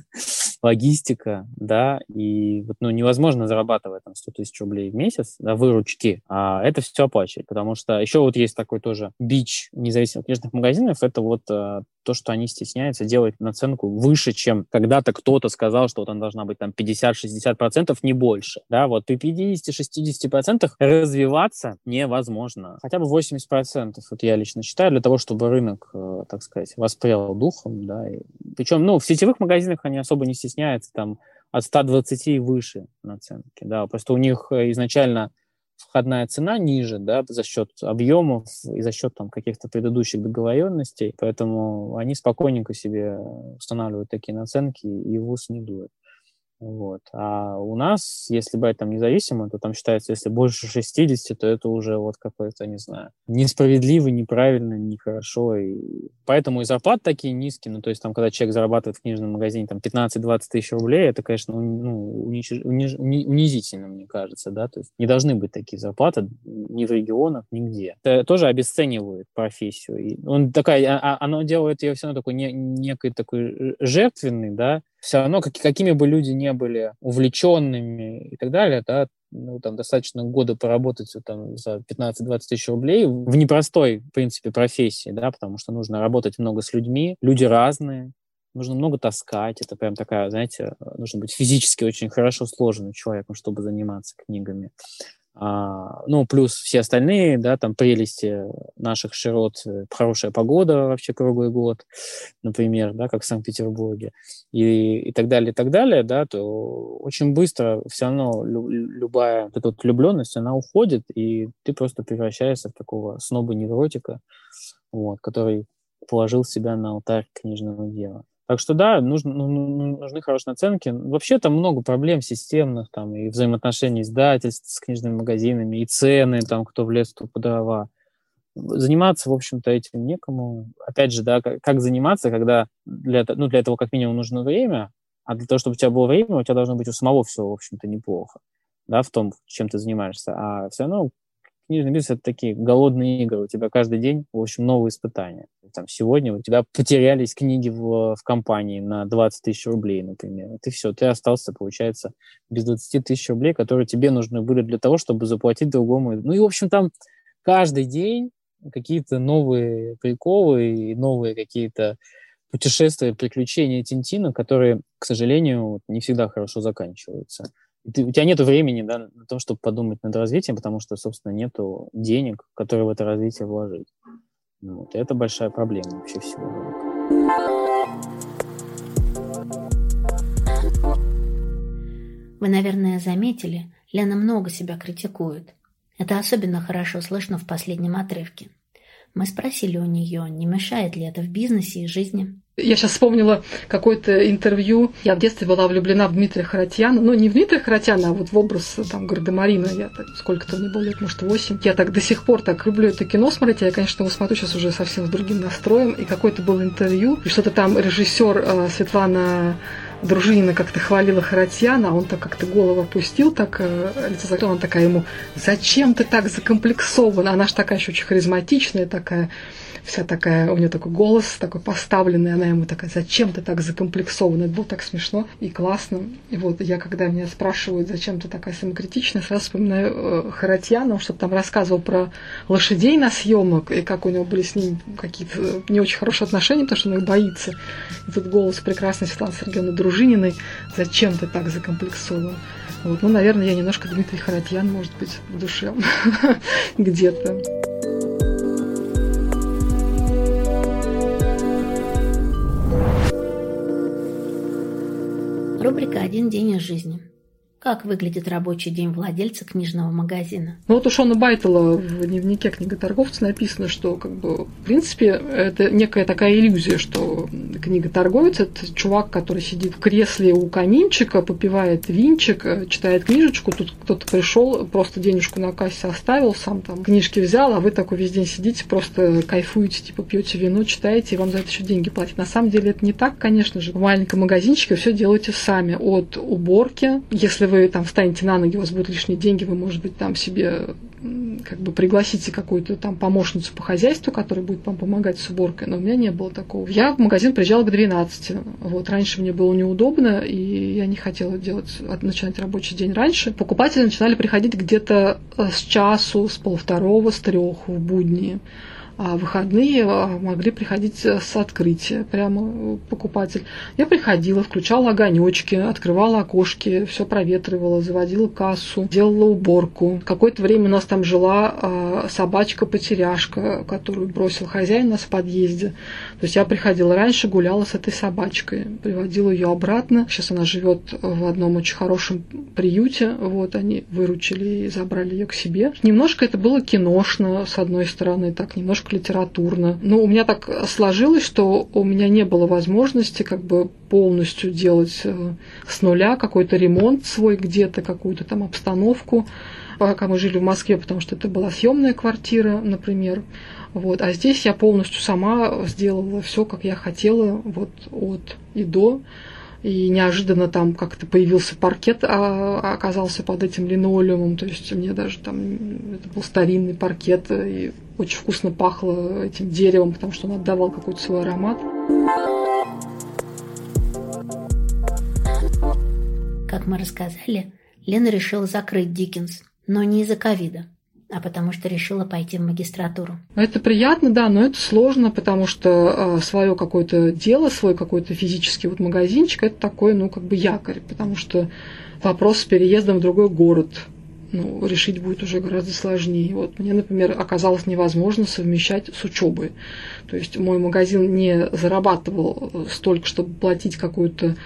логистика, да, и вот, ну, невозможно зарабатывать там 100 тысяч рублей в месяц, да, выручки, а это все оплачивать, потому что еще вот есть такой тоже бич независимых книжных магазинов, это вот а, то, что они стесняются делать наценку выше, чем когда-то кто-то сказал, что вот она должна быть там 50-60%, не больше, да, вот при 50-60% развиваться невозможно, хотя бы 80%, вот я лично считаю, для того, чтобы рынок, э, так сказать, воспрял духом, да, и, причем, ну, в сетевых магазинах они особо не стесняются, там, от 120 и выше наценки, да, просто у них э, изначально входная цена ниже, да, за счет объемов и за счет там каких-то предыдущих договоренностей, поэтому они спокойненько себе устанавливают такие наценки и в ус не дуют. Вот. А у нас, если брать там независимо, то там считается, если больше 60, то это уже вот какое-то, не знаю, несправедливо, неправильно, нехорошо. И поэтому и зарплаты такие низкие. Ну, то есть там, когда человек зарабатывает в книжном магазине там 15-20 тысяч рублей, это, конечно, ну, униж... Униж... унизительно, мне кажется, да. То есть не должны быть такие зарплаты ни в регионах, нигде. Это тоже обесценивает профессию. И он такая, а, а, оно делает ее все равно такой не, некой такой жертвенный, да, все равно, как, какими бы люди не были увлеченными и так далее, да, ну, там, достаточно года поработать там, за 15-20 тысяч рублей в непростой, в принципе, профессии, да, потому что нужно работать много с людьми, люди разные, нужно много таскать, это прям такая, знаете, нужно быть физически очень хорошо сложенным человеком, чтобы заниматься книгами. А, ну, плюс все остальные, да, там прелести наших широт, э, хорошая погода вообще круглый год, например, да, как в Санкт-Петербурге, и, и так далее, и так далее, да, то очень быстро все равно любая вот эта вот влюбленность, она уходит, и ты просто превращаешься в такого сноба-невротика, вот, который положил себя на алтарь книжного дела. Так что да, нужно, ну, ну, ну, нужны хорошие наценки. Вообще там много проблем системных, там и взаимоотношений издательств с книжными магазинами, и цены, там, кто влез, кто по дрова. Заниматься, в общем-то, этим некому. Опять же, да, как, как заниматься, когда для, ну, для этого как минимум нужно время, а для того, чтобы у тебя было время, у тебя должно быть у самого все, в общем-то, неплохо, да, в том, чем ты занимаешься. А все равно книжный бизнес — это такие голодные игры. У тебя каждый день, в общем, новые испытания. там, сегодня у тебя потерялись книги в, в компании на 20 тысяч рублей, например. Ты все, ты остался, получается, без 20 тысяч рублей, которые тебе нужны были для того, чтобы заплатить другому. Ну и, в общем, там каждый день какие-то новые приколы и новые какие-то путешествия, приключения Тинтина, которые, к сожалению, не всегда хорошо заканчиваются. Ты, у тебя нет времени да, на то, чтобы подумать над развитием, потому что, собственно, нет денег, которые в это развитие вложить. Вот. И это большая проблема вообще всего. Вы, наверное, заметили, Лена много себя критикует. Это особенно хорошо слышно в последнем отрывке. Мы спросили у нее, не мешает ли это в бизнесе и жизни. Я сейчас вспомнила какое-то интервью. Я в детстве была влюблена в Дмитрия Харатьяна. Ну, не в Дмитрия Харатьяна, а вот в образ там Гардемарина. Я так, сколько-то мне было лет, может, восемь. Я так до сих пор так люблю это кино смотреть. Я, конечно, его смотрю сейчас уже совсем с другим настроем. И какое-то было интервью. И что-то там режиссер э, Светлана Дружинина как-то хвалила Харатьяна, а он так как-то голову опустил, так э, лицо закрыл, он такая ему, зачем ты так закомплексована? Она же такая еще очень харизматичная, такая вся такая, у нее такой голос такой поставленный, она ему такая, зачем ты так закомплексована? Это было так смешно и классно. И вот я, когда меня спрашивают, зачем ты такая самокритичная, сразу вспоминаю э, Харатьяна, он что-то там рассказывал про лошадей на съемок, и как у него были с ним какие-то не очень хорошие отношения, потому что он их боится. И тут голос прекрасной Светланы Сергеевны Дружининой, зачем ты так закомплексован? Вот, ну, наверное, я немножко Дмитрий Харатьян, может быть, в душе где-то. Рубрика «Один день из жизни». Как выглядит рабочий день владельца книжного магазина? Ну вот у Шона Байтела в дневнике книготорговца написано, что как бы в принципе это некая такая иллюзия, что книготорговец это чувак, который сидит в кресле у каминчика, попивает винчик, читает книжечку, тут кто-то пришел, просто денежку на кассе оставил, сам там книжки взял, а вы такой весь день сидите, просто кайфуете, типа пьете вино, читаете, и вам за это еще деньги платят. На самом деле это не так, конечно же. В маленьком магазинчике все делаете сами. От уборки, если вы там встанете на ноги, у вас будут лишние деньги, вы, может быть, там себе как бы пригласите какую-то там помощницу по хозяйству, которая будет вам помогать с уборкой, но у меня не было такого. Я в магазин приезжала к 12. Вот, раньше мне было неудобно, и я не хотела делать, начинать рабочий день раньше. Покупатели начинали приходить где-то э, с часу, с полвторого, с трех в будни а выходные а, могли приходить с открытия, прямо покупатель. Я приходила, включала огонечки, открывала окошки, все проветривала, заводила кассу, делала уборку. Какое-то время у нас там жила а, собачка-потеряшка, которую бросил хозяин нас в подъезде. То есть я приходила раньше, гуляла с этой собачкой, приводила ее обратно. Сейчас она живет в одном очень хорошем приюте. Вот они выручили и забрали ее к себе. Немножко это было киношно, с одной стороны, так немножко немножко литературно. Но у меня так сложилось, что у меня не было возможности как бы полностью делать э, с нуля какой-то ремонт свой где-то, какую-то там обстановку пока мы жили в Москве, потому что это была съемная квартира, например. Вот. А здесь я полностью сама сделала все, как я хотела, вот от и до и неожиданно там как-то появился паркет, а, а оказался под этим линолеумом, то есть мне даже там, это был старинный паркет, и очень вкусно пахло этим деревом, потому что он отдавал какой-то свой аромат. Как мы рассказали, Лена решила закрыть Диккенс, но не из-за ковида а потому что решила пойти в магистратуру. Это приятно, да, но это сложно, потому что э, а, свое какое-то дело, свой какой-то физический вот магазинчик, это такой, ну, как бы якорь, потому что вопрос с переездом в другой город, ну, решить будет уже гораздо сложнее. Вот мне, например, оказалось невозможно совмещать с учебой. То есть мой магазин не зарабатывал столько, чтобы платить какую-то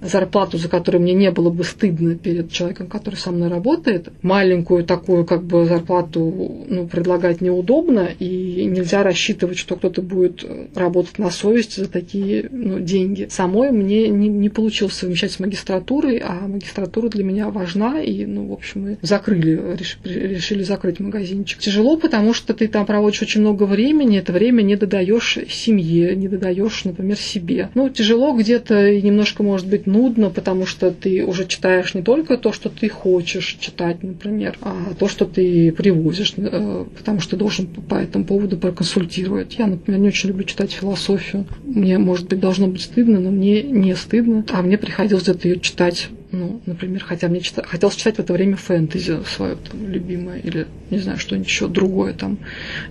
зарплату, за которую мне не было бы стыдно перед человеком, который со мной работает. Маленькую такую как бы зарплату ну, предлагать неудобно, и нельзя рассчитывать, что кто-то будет работать на совесть за такие ну, деньги. Самой мне не, не получилось совмещать с магистратурой, а магистратура для меня важна, и, ну, в общем, мы закрыли, решили закрыть магазинчик. Тяжело, потому что ты там проводишь очень много времени, это время не додаешь семье, не додаешь, например, себе. Ну, тяжело где-то и немножко, может быть, станет нудно, потому что ты уже читаешь не только то, что ты хочешь читать, например, а то, что ты привозишь, э, потому что ты должен по этому поводу проконсультировать. Я, например, не очень люблю читать философию. Мне, может быть, должно быть стыдно, но мне не стыдно. А мне приходилось где-то ее читать ну, например, хотя мне чита... хотелось читать в это время фэнтези свое там, любимое, или, не знаю, что-нибудь еще другое, там,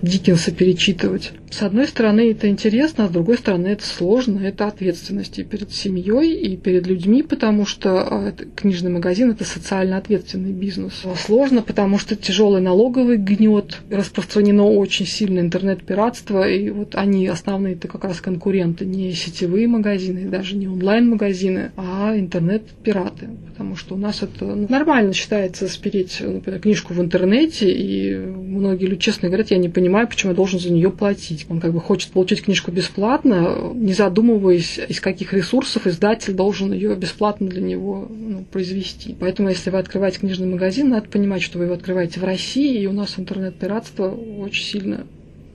Диккенса перечитывать. С одной стороны, это интересно, а с другой стороны, это сложно, это ответственность и перед семьей, и перед людьми, потому что а, это, книжный магазин – это социально ответственный бизнес. Сложно, потому что тяжелый налоговый гнет, распространено очень сильно интернет-пиратство, и вот они основные-то как раз конкуренты, не сетевые магазины, даже не онлайн-магазины, а интернет-пираты потому что у нас это нормально считается спереть, например, книжку в интернете, и многие люди честно говорят, я не понимаю, почему я должен за нее платить. Он как бы хочет получить книжку бесплатно, не задумываясь, из каких ресурсов издатель должен ее бесплатно для него ну, произвести. Поэтому, если вы открываете книжный магазин, надо понимать, что вы его открываете в России, и у нас интернет-пиратство очень сильно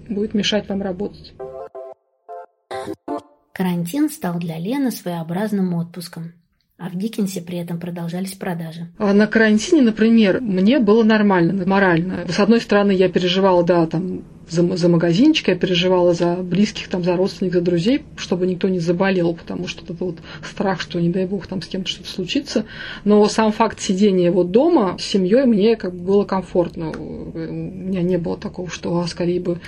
будет мешать вам работать. Карантин стал для Лены своеобразным отпуском а в Диккенсе при этом продолжались продажи. А на карантине, например, мне было нормально, морально. С одной стороны, я переживала, да, там за, за магазинчик, я переживала за близких, там, за родственников, за друзей, чтобы никто не заболел, потому что это вот страх, что, не дай бог, там с кем-то что-то случится. Но сам факт сидения вот дома с семьей мне как бы было комфортно. У меня не было такого, что а, скорее бы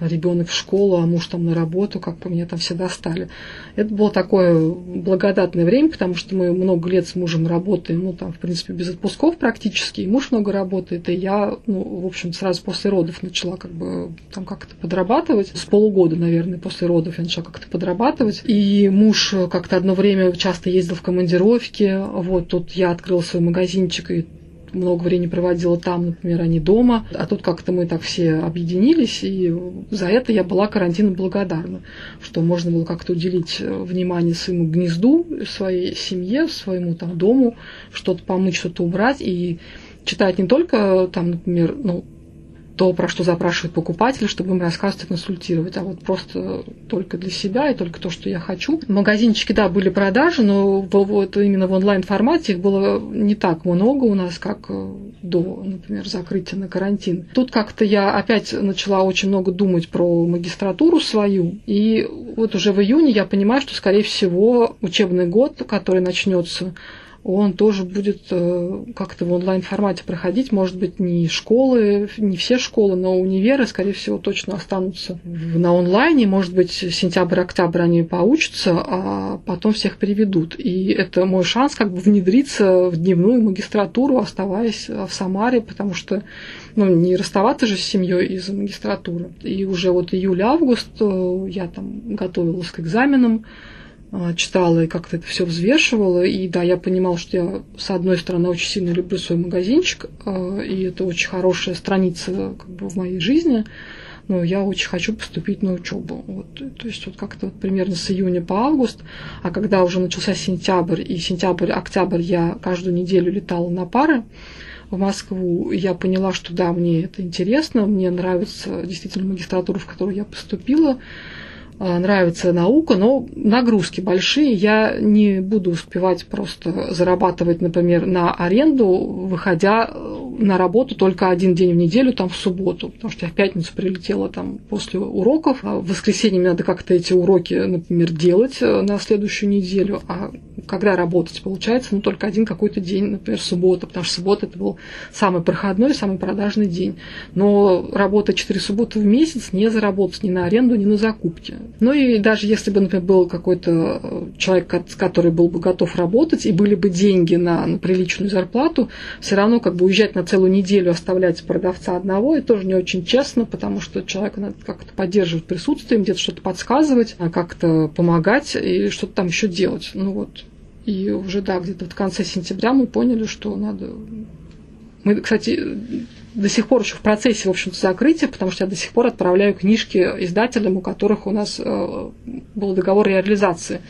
ребенок в школу, а муж там на работу, как бы меня там все достали. Это было такое благодатное время, потому что мы много лет с мужем работаем, ну, там, в принципе, без отпусков практически, и муж много работает, и я, ну, в общем, сразу после родов начала как бы там как-то подрабатывать. С полугода, наверное, после родов я начала как-то подрабатывать. И муж как-то одно время часто ездил в командировки. Вот тут я открыла свой магазинчик и много времени проводила там, например, а не дома. А тут как-то мы так все объединились, и за это я была карантину благодарна, что можно было как-то уделить внимание своему гнезду, своей семье, своему там дому, что-то помыть, что-то убрать, и читать не только там, например, ну, то, про что запрашивают покупатели, чтобы им рассказывать и консультировать, а вот просто только для себя и только то, что я хочу. Магазинчики, да, были продажи, но вот именно в онлайн-формате их было не так много у нас, как э, до, например, закрытия на карантин. Тут как-то я опять начала очень много думать про магистратуру свою, и вот уже в июне я понимаю, что, скорее всего, учебный год, который начнется он тоже будет э, как-то в онлайн-формате проходить. Может быть, не школы, не все школы, но универы, скорее всего, точно останутся на онлайне. Может быть, сентябрь-октябрь они поучатся, а потом всех переведут. И это мой шанс как бы внедриться в дневную магистратуру, оставаясь в Самаре, потому что ну, не расставаться же с семьей из-за магистратуры. И уже вот июль-август э, я там готовилась к экзаменам, читала и как-то это все взвешивала. И да, я понимала, что я, с одной стороны, очень сильно люблю свой магазинчик, а, и это очень хорошая страница как бы, в моей жизни. Но я очень хочу поступить на учебу. Вот, то есть вот как-то вот примерно с июня по август, а когда уже начался сентябрь, и сентябрь-октябрь я каждую неделю летала на пары, в Москву, я поняла, что да, мне это интересно, мне нравится действительно магистратура, в которую я поступила. А, нравится наука, но нагрузки большие. Я не буду успевать просто зарабатывать, например, на аренду, выходя э, на работу только один день в неделю, там в субботу, потому что я в пятницу прилетела там после уроков, а в воскресенье мне надо как-то эти уроки, например, делать э, на следующую неделю, а когда работать получается, ну, только один какой-то день, например, суббота, потому что суббота это был самый проходной, самый продажный день. Но работать 4 субботы в месяц не заработать ни на аренду, ни на закупки. Ну и даже если бы, например, был какой-то э, человек, который был бы готов работать, и были бы деньги на, на приличную зарплату, все равно как бы уезжать на целую неделю, оставлять продавца одного, это тоже не очень честно, потому что человека надо как-то поддерживать присутствием, где-то что-то подсказывать, а как-то помогать и что-то там еще делать. Ну вот. И уже, да, где-то в конце сентября мы поняли, что надо... Мы, кстати, до сих пор еще в процессе, в общем-то, закрытия, потому что я до сих пор отправляю книжки издателям, у которых у нас э, был договор реализации.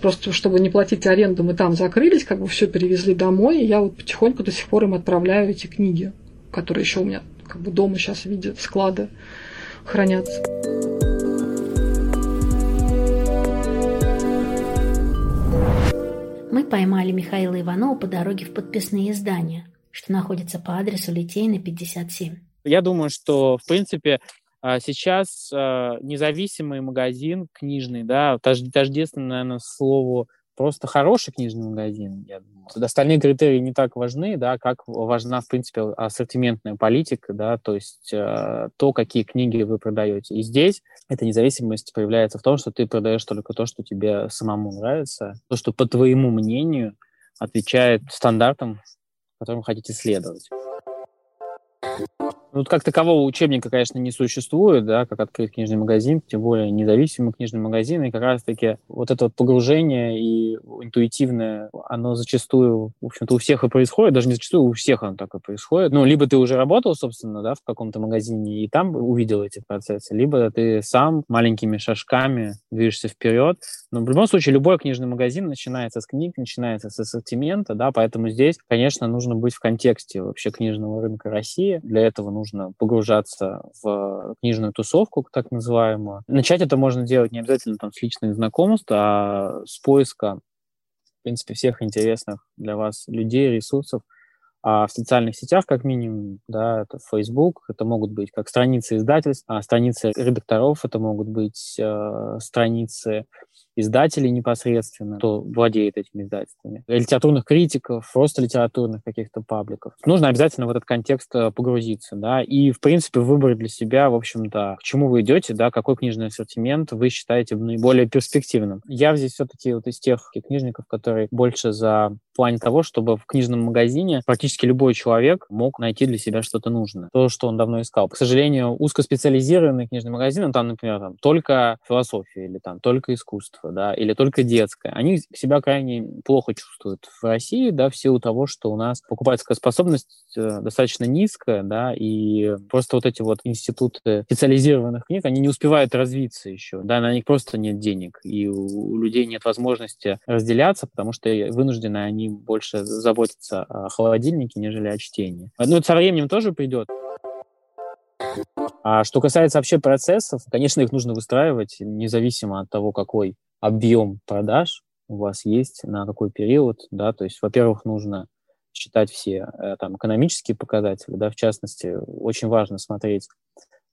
Просто чтобы не платить аренду, мы там закрылись, как бы все перевезли домой, и я вот потихоньку до сих пор им отправляю эти книги, которые еще у меня как бы дома сейчас в виде склада хранятся. Мы поймали Михаила Иванова по дороге в подписные издания, что находится по адресу Литейна, 57. Я думаю, что, в принципе, а, сейчас а, независимый магазин книжный, да, тождественно, наверное, слову просто хороший книжный магазин, я. Остальные критерии не так важны, да, как важна, в принципе, ассортиментная политика, да, то есть э, то, какие книги вы продаете. И здесь эта независимость проявляется в том, что ты продаешь только то, что тебе самому нравится, то, что по твоему мнению отвечает стандартам, которым хотите следовать. Ну, как такового учебника, конечно, не существует, да, как открыть книжный магазин, тем более независимый книжный магазин, и как раз-таки вот это вот погружение и интуитивное, оно зачастую, в общем-то, у всех и происходит, даже не зачастую, у всех оно так и происходит. Ну, либо ты уже работал, собственно, да, в каком-то магазине и там увидел эти процессы, либо ты сам маленькими шажками движешься вперед. Но в любом случае, любой книжный магазин начинается с книг, начинается с ассортимента, да, поэтому здесь, конечно, нужно быть в контексте вообще книжного рынка России. Для этого нужно нужно погружаться в книжную тусовку, так называемую. Начать это можно делать не обязательно там, с личных знакомств, а с поиска, в принципе, всех интересных для вас людей, ресурсов, а в социальных сетях, как минимум, да, это Facebook, это могут быть как страницы издательств, а страницы редакторов, это могут быть э, страницы издателей непосредственно, кто владеет этими издательствами, литературных критиков, просто литературных каких-то пабликов. Нужно обязательно в этот контекст э, погрузиться, да, и, в принципе, выбрать для себя, в общем-то, к чему вы идете, да, какой книжный ассортимент вы считаете наиболее перспективным. Я здесь все-таки вот из тех книжников, которые больше за в плане того, чтобы в книжном магазине практически любой человек мог найти для себя что-то нужное, то, что он давно искал. К сожалению, узкоспециализированный книжный магазин, ну, там, например, там, только философия или там только искусство, да, или только детское, они себя крайне плохо чувствуют в России, да, в силу того, что у нас покупательская способность э, достаточно низкая, да, и просто вот эти вот институты специализированных книг, они не успевают развиться еще, да, на них просто нет денег, и у людей нет возможности разделяться, потому что вынуждены они больше заботятся о холодильнике, нежели о чтении. Ну, со временем тоже придет. А что касается вообще процессов, конечно, их нужно выстраивать независимо от того, какой объем продаж у вас есть, на какой период, да, то есть, во-первых, нужно считать все э, там экономические показатели, да, в частности, очень важно смотреть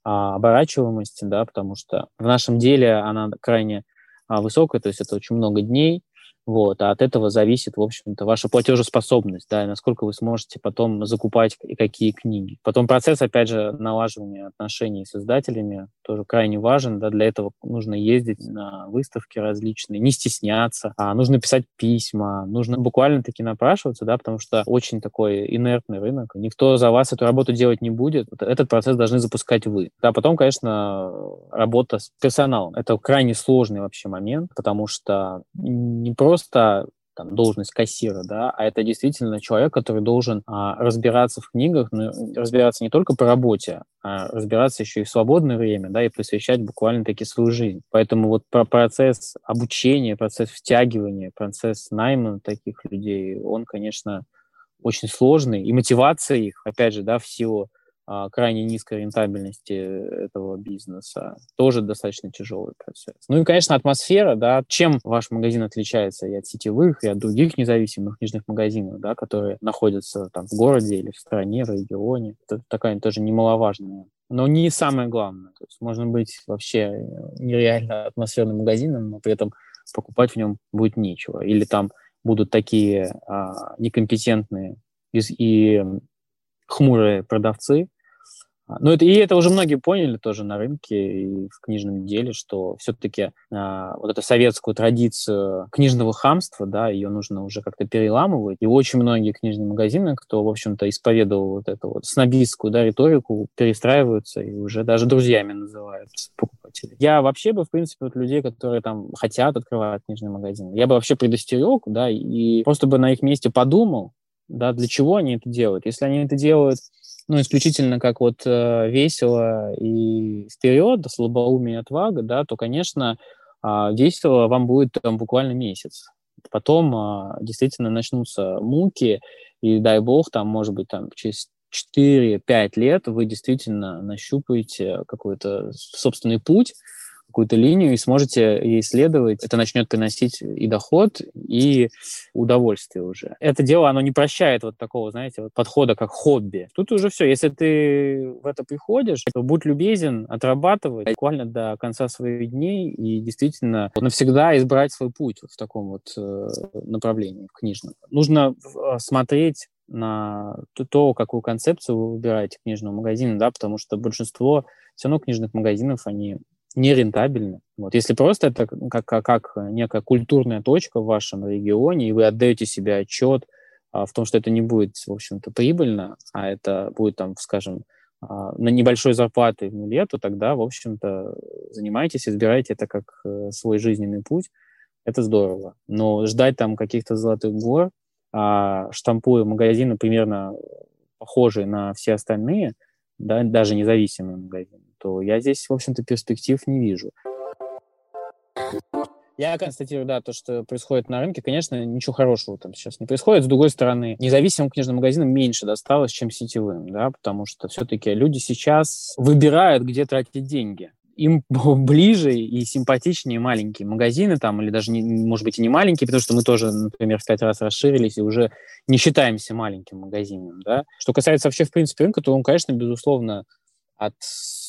а, оборачиваемость, да, потому что в нашем деле она крайне а, высокая, то есть это очень много дней, вот, а от этого зависит, в общем-то, ваша платежеспособность, да, и насколько вы сможете потом закупать и какие книги. Потом процесс, опять же, налаживания отношений с издателями тоже крайне важен, да, для этого нужно ездить на выставки различные, не стесняться, а нужно писать письма, нужно буквально-таки напрашиваться, да, потому что очень такой инертный рынок, никто за вас эту работу делать не будет, этот процесс должны запускать вы. Да, потом, конечно, работа с персоналом. Это крайне сложный вообще момент, потому что не просто просто там, должность кассира, да, а это действительно человек, который должен а, разбираться в книгах, но разбираться не только по работе, а разбираться еще и в свободное время, да, и посвящать буквально-таки свою жизнь. Поэтому вот про процесс обучения, процесс втягивания, процесс найма таких людей, он, конечно, очень сложный, и мотивация их, опять же, да, в силу крайне низкой рентабельности этого бизнеса. Тоже достаточно тяжелый процесс. Ну и, конечно, атмосфера, да, чем ваш магазин отличается и от сетевых, и от других независимых книжных магазинов, да, которые находятся там в городе или в стране, в регионе. Это такая тоже немаловажная но не самое главное. То есть можно быть вообще нереально атмосферным магазином, но при этом покупать в нем будет нечего. Или там будут такие а, некомпетентные и, и хмурые продавцы, а, ну, это, и это уже многие поняли тоже на рынке и в книжном деле, что все-таки а, вот эту советскую традицию книжного хамства, да, ее нужно уже как-то переламывать. И очень многие книжные магазины, кто, в общем-то, исповедовал вот эту вот снобистскую, да, риторику, перестраиваются и уже даже друзьями называют покупателей. Я вообще бы, в принципе, вот людей, которые там хотят открывать книжный магазин, я бы вообще предостерег, да, и просто бы на их месте подумал, да, для чего они это делают. Если они это делают ну, исключительно как вот э, весело и вперед, слабоумие и отвага, да, то, конечно, э, весело вам будет там буквально месяц. Потом э, действительно начнутся муки, и дай бог, там, может быть, там через 4-5 лет вы действительно нащупаете какой-то собственный путь, какую-то линию и сможете исследовать. Это начнет приносить и доход, и удовольствие уже. Это дело, оно не прощает вот такого, знаете, вот подхода, как хобби. Тут уже все. Если ты в это приходишь, то будь любезен, отрабатывай буквально до конца своих дней и действительно навсегда избрать свой путь в таком вот э, направлении, книжном. Нужно э, смотреть на то, какую концепцию вы выбираете книжного магазина, да, потому что большинство все равно книжных магазинов, они не рентабельны. Вот. Если просто это как, как, как некая культурная точка в вашем регионе, и вы отдаете себе отчет а, в том, что это не будет, в общем-то, прибыльно, а это будет, там, скажем, а, на небольшой зарплаты в нуле, то тогда, в общем-то, занимайтесь, избирайте это как э, свой жизненный путь. Это здорово. Но ждать там каких-то золотых гор, а, штампуя магазины примерно похожие на все остальные, да, даже независимые магазины, то я здесь, в общем-то, перспектив не вижу. Я констатирую, да, то, что происходит на рынке, конечно, ничего хорошего там сейчас не происходит. С другой стороны, независимым книжным магазинам меньше досталось, чем сетевым, да, потому что все-таки люди сейчас выбирают, где тратить деньги им ближе и симпатичнее маленькие магазины там, или даже, не, может быть, и не маленькие, потому что мы тоже, например, в пять раз расширились и уже не считаемся маленьким магазином, да. Что касается вообще, в принципе, рынка, то он, конечно, безусловно, от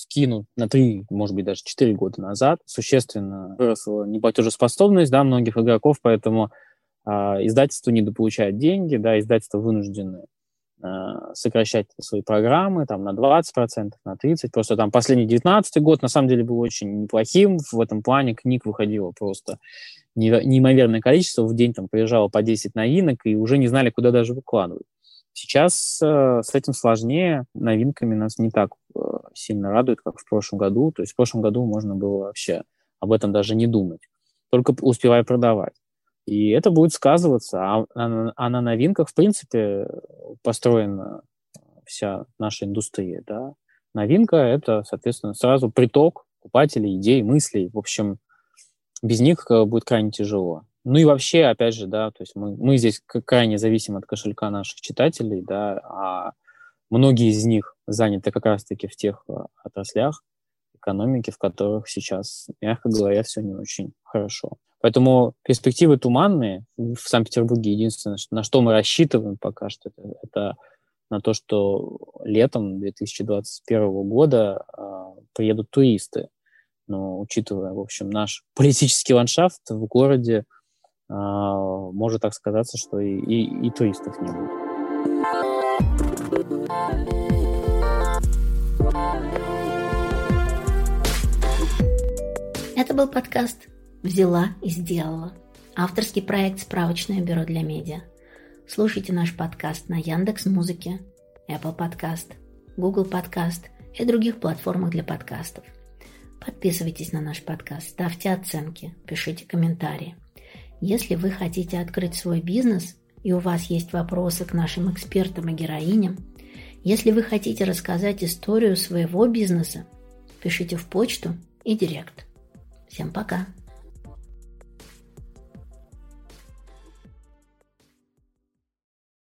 скинут на три, может быть, даже четыре года назад, существенно выросла неплатежеспособность, да, многих игроков, поэтому э, издательство недополучает деньги, да, издательство вынуждены Э, сокращать свои программы там, на 20%, на 30%. Просто там последний 19 год на самом деле был очень неплохим. В этом плане книг выходило просто неимоверное количество. В день там приезжало по 10 новинок, и уже не знали, куда даже выкладывать. Сейчас э, с этим сложнее. Новинками нас не так э, сильно радует, как в прошлом году. То есть в прошлом году можно было вообще об этом даже не думать. Только успевая продавать. И это будет сказываться. А, а, а на новинках, в принципе, построена вся наша индустрия. Да? Новинка — это, соответственно, сразу приток покупателей, идей, мыслей. В общем, без них э, будет крайне тяжело. Ну и вообще, опять же, да, то есть мы, мы здесь крайне зависим от кошелька наших читателей, да, а многие из них заняты как раз-таки в тех э, отраслях экономики, в которых сейчас, мягко говоря, все не очень хорошо. Поэтому перспективы туманные в Санкт-Петербурге. Единственное, на что мы рассчитываем пока что, это, на то, что летом 2021 года э, приедут туристы. Но учитывая, в общем, наш политический ландшафт в городе, э, может так сказаться, что и, и, и туристов не будет. Это был подкаст Взяла и сделала. Авторский проект «Справочное бюро для медиа». Слушайте наш подкаст на Яндекс Музыке, Apple Podcast, Google Podcast и других платформах для подкастов. Подписывайтесь на наш подкаст, ставьте оценки, пишите комментарии. Если вы хотите открыть свой бизнес и у вас есть вопросы к нашим экспертам и героиням, если вы хотите рассказать историю своего бизнеса, пишите в почту и директ. Всем пока!